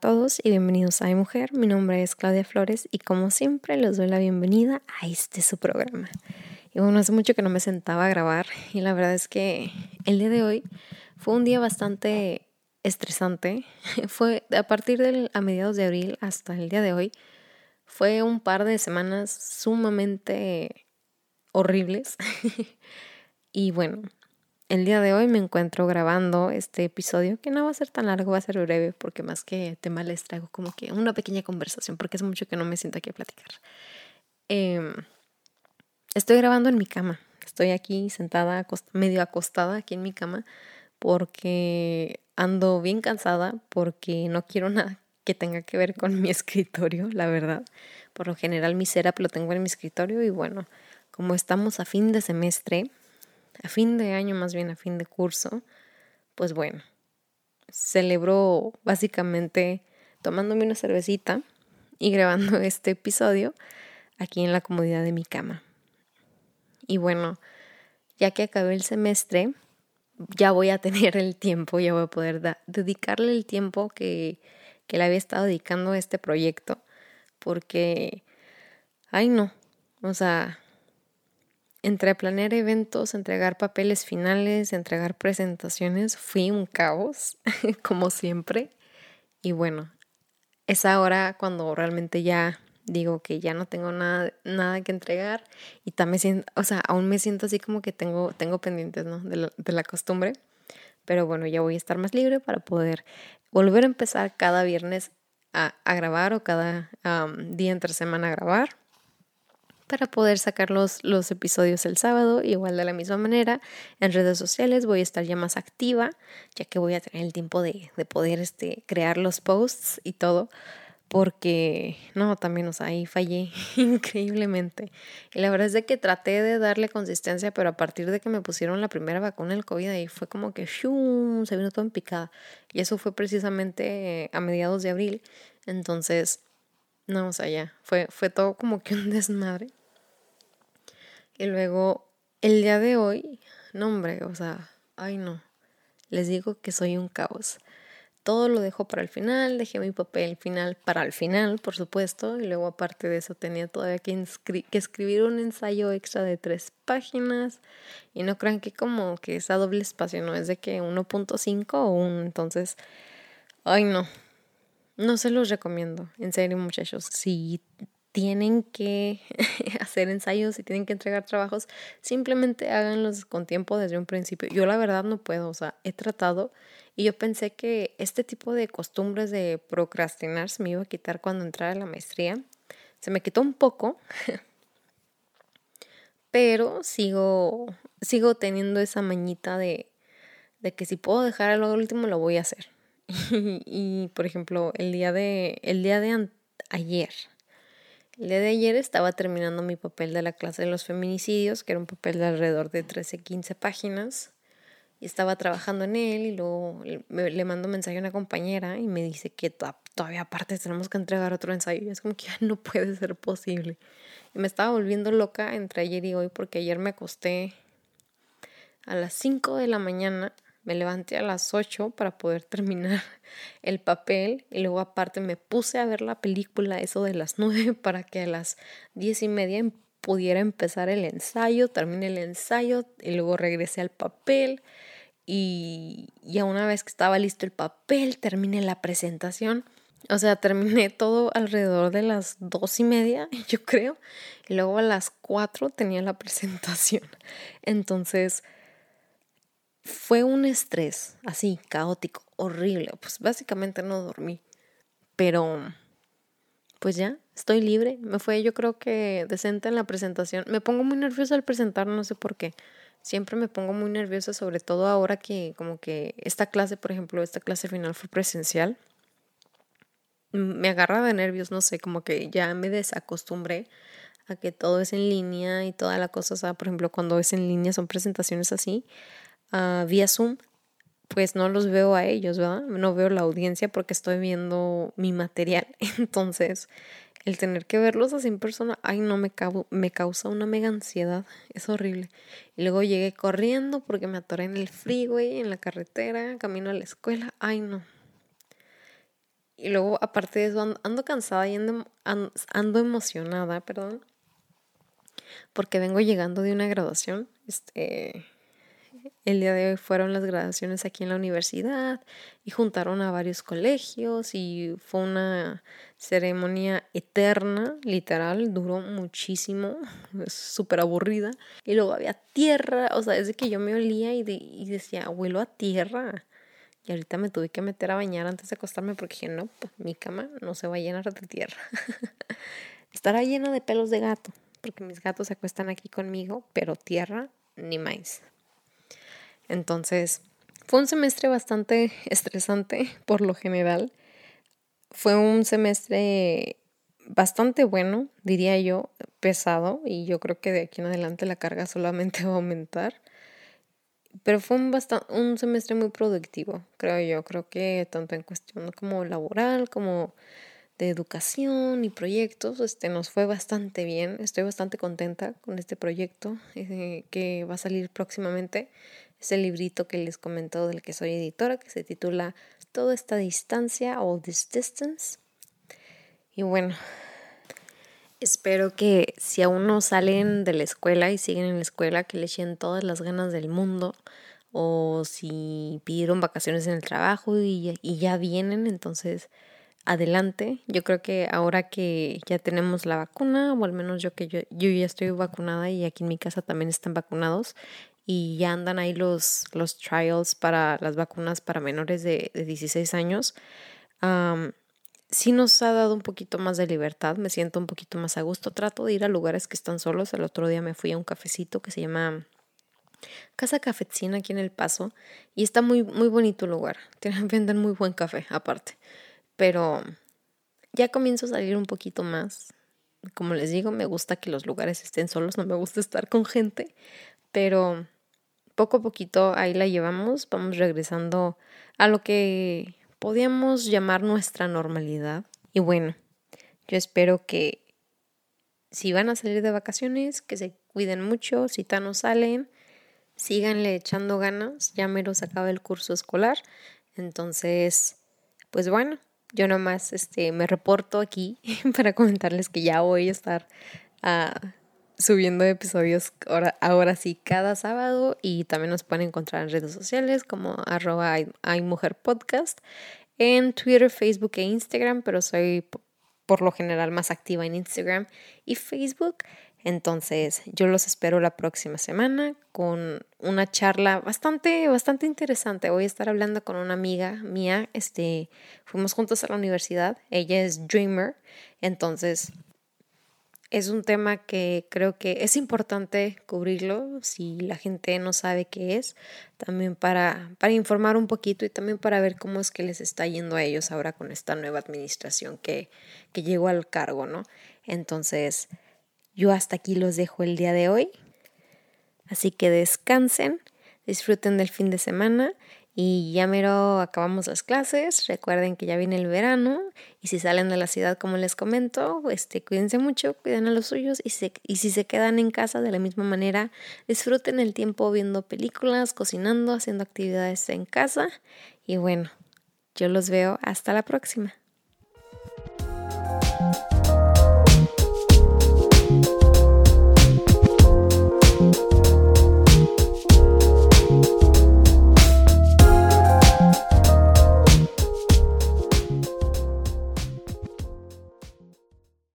todos y bienvenidos a Mi Mujer. Mi nombre es Claudia Flores y como siempre les doy la bienvenida a este su programa. Y bueno, hace mucho que no me sentaba a grabar y la verdad es que el día de hoy fue un día bastante estresante. Fue a partir de a mediados de abril hasta el día de hoy. Fue un par de semanas sumamente horribles. y bueno, el día de hoy me encuentro grabando este episodio que no va a ser tan largo, va a ser breve porque más que tema les traigo como que una pequeña conversación porque es mucho que no me siento aquí a platicar. Em, estoy grabando en mi cama, estoy aquí sentada, medio acostada aquí en mi cama porque ando bien cansada porque no quiero nada que tenga que ver con mi escritorio, la verdad. Por lo general mi setup lo tengo en mi escritorio y bueno, como estamos a fin de semestre, a fin de año, más bien a fin de curso, pues bueno, celebro básicamente tomándome una cervecita y grabando este episodio aquí en la comodidad de mi cama. Y bueno, ya que acabé el semestre, ya voy a tener el tiempo, ya voy a poder dedicarle el tiempo que, que le había estado dedicando a este proyecto, porque, ay no, o sea, entre planear eventos, entregar papeles finales, entregar presentaciones, fui un caos, como siempre. Y bueno, es ahora cuando realmente ya digo que ya no tengo nada, nada que entregar y también o sea, aún me siento así como que tengo, tengo pendientes, ¿no? De la, de la costumbre. Pero bueno, ya voy a estar más libre para poder volver a empezar cada viernes a, a grabar o cada día entre semana a grabar para poder sacar los, los, episodios el sábado. Igual de la misma manera, en redes sociales voy a estar ya más activa, ya que voy a tener el tiempo de, de poder este, crear los posts y todo. Porque, no, también, o sea, ahí fallé increíblemente. Y la verdad es de que traté de darle consistencia, pero a partir de que me pusieron la primera vacuna del COVID, ahí fue como que ¡shum! se vino todo en picada. Y eso fue precisamente a mediados de abril. Entonces, no, o sea, ya, fue, fue todo como que un desmadre. Y luego, el día de hoy, no hombre, o sea, ay no, les digo que soy un caos. Todo lo dejo para el final, dejé mi papel final para el final, por supuesto, y luego aparte de eso tenía todavía que, escribir un ensayo extra de tres páginas, y no crean que como que es a doble espacio, no es de que 1.5 o 1, entonces, ay no, no se los recomiendo, en serio muchachos, si tienen que hacer ensayos y tienen que entregar trabajos, simplemente háganlos con tiempo desde un principio. Yo la verdad no puedo, o sea, he tratado y yo pensé que este tipo de costumbres de procrastinar se me iba a quitar cuando entrara la maestría. Se me quitó un poco, pero sigo, sigo teniendo esa mañita de, de que si puedo dejar algo último lo voy a hacer. y, y, por ejemplo, el día de, el día de ayer, el día de ayer estaba terminando mi papel de la clase de los feminicidios, que era un papel de alrededor de 13, 15 páginas, y estaba trabajando en él y luego le mando un mensaje a una compañera y me dice que todavía aparte tenemos que entregar otro ensayo. Y es como que ya no puede ser posible. Y me estaba volviendo loca entre ayer y hoy porque ayer me acosté a las 5 de la mañana me levanté a las 8 para poder terminar el papel y luego aparte me puse a ver la película eso de las 9 para que a las 10 y media em, pudiera empezar el ensayo, terminé el ensayo y luego regresé al papel y ya una vez que estaba listo el papel terminé la presentación. O sea, terminé todo alrededor de las dos y media, yo creo. Y luego a las 4 tenía la presentación. Entonces, fue un estrés así, caótico, horrible. Pues básicamente no dormí. Pero, pues ya, estoy libre. Me fue yo creo que decente en la presentación. Me pongo muy nerviosa al presentar, no sé por qué. Siempre me pongo muy nerviosa, sobre todo ahora que como que esta clase, por ejemplo, esta clase final fue presencial. Me agarra de nervios, no sé, como que ya me desacostumbré a que todo es en línea y toda la cosa, o sea, por ejemplo, cuando es en línea son presentaciones así, vía Zoom, pues no los veo a ellos, ¿verdad? No veo la audiencia porque estoy viendo mi material. Entonces, el tener que verlos así en persona, ay, no, me, me causa una mega ansiedad. Es horrible. Y luego llegué corriendo porque me atoré en el freeway, en la carretera, camino a la escuela. Ay, no. y luego, aparte de eso, ando, cansada y ando, ando, emocionada, perdón, porque vengo llegando de una graduación. Este, el día de hoy fueron las graduaciones aquí en la universidad y juntaron a varios colegios y fue una ceremonia eterna, literal, duró muchísimo, súper aburrida. Y luego había tierra, o sea, desde que yo me olía y, decía, abuelo a tierra. Y ahorita me tuve que meter a bañar antes de acostarme porque dije, no, pues, mi cama no se va a llenar de tierra. Estará llena de pelos de gato, porque mis gatos se acuestan aquí conmigo, pero tierra ni más. Entonces, fue un semestre bastante estresante por lo general. Fue un semestre bastante bueno, diría yo, pesado, y yo creo que de aquí en adelante la carga solamente va a aumentar. Pero fue un, semestre muy productivo, creo yo. Creo que tanto en cuestión como laboral, como de educación y proyectos, este, nos fue bastante bien. Estoy bastante contenta con este proyecto eh, que va a salir próximamente. Es el librito que les comentó del que soy editora, que se titula Toda esta distancia, All This Distance. Y bueno, espero que si aún no salen de la escuela y siguen en la escuela, que le echen todas las ganas del mundo. O si pidieron vacaciones en el trabajo y, ya vienen, entonces adelante. Yo creo que ahora que ya tenemos la vacuna, o al menos yo que yo, yo ya estoy vacunada y aquí en mi casa también están vacunados y ya andan ahí los, los trials para las vacunas para menores de, de 16 años. sí nos ha dado un poquito más de libertad, me siento un poquito más a gusto. Trato de ir a lugares que están solos. El otro día me fui a un cafecito que se llama Casa Cafecina aquí en El Paso y está muy, muy bonito lugar. Tienen, venden muy buen café aparte pero ya comienzo a salir un poquito más. Como les digo, me gusta que los lugares estén solos, no me gusta estar con gente, pero poco a poquito ahí la llevamos, vamos regresando a lo que podíamos llamar nuestra normalidad. Y bueno, yo espero que si van a salir de vacaciones, que se cuiden mucho, si tan no salen, síganle echando ganas, ya me los acaba el curso escolar. Entonces, pues bueno, yo nomás este, me reporto aquí para comentarles que ya voy a estar uh, subiendo episodios ahora, ahora, sí cada sábado y también nos pueden encontrar en redes sociales como arroba podcast en Twitter, Facebook e Instagram, pero soy por lo general más activa en Instagram y Facebook. Entonces, yo los espero la próxima semana con una charla bastante, bastante interesante. Voy a estar hablando con una amiga mía. Este, fuimos juntos a la universidad. Ella es Dreamer. Entonces, es un tema que creo que es importante cubrirlo si la gente no sabe qué es, también para, para informar un poquito y también para ver cómo es que les está yendo a ellos ahora con esta nueva administración que, que llegó al cargo, ¿no? Entonces, yo hasta aquí los dejo el día de hoy. Así que descansen, disfruten del fin de semana y ya mero acabamos las clases. Recuerden que ya viene el verano y si salen de la ciudad, como les comento, este, cuídense mucho, cuiden a los suyos y, y si se quedan en casa de la misma manera, disfruten el tiempo viendo películas, cocinando, haciendo actividades en casa y bueno, yo los veo hasta la próxima.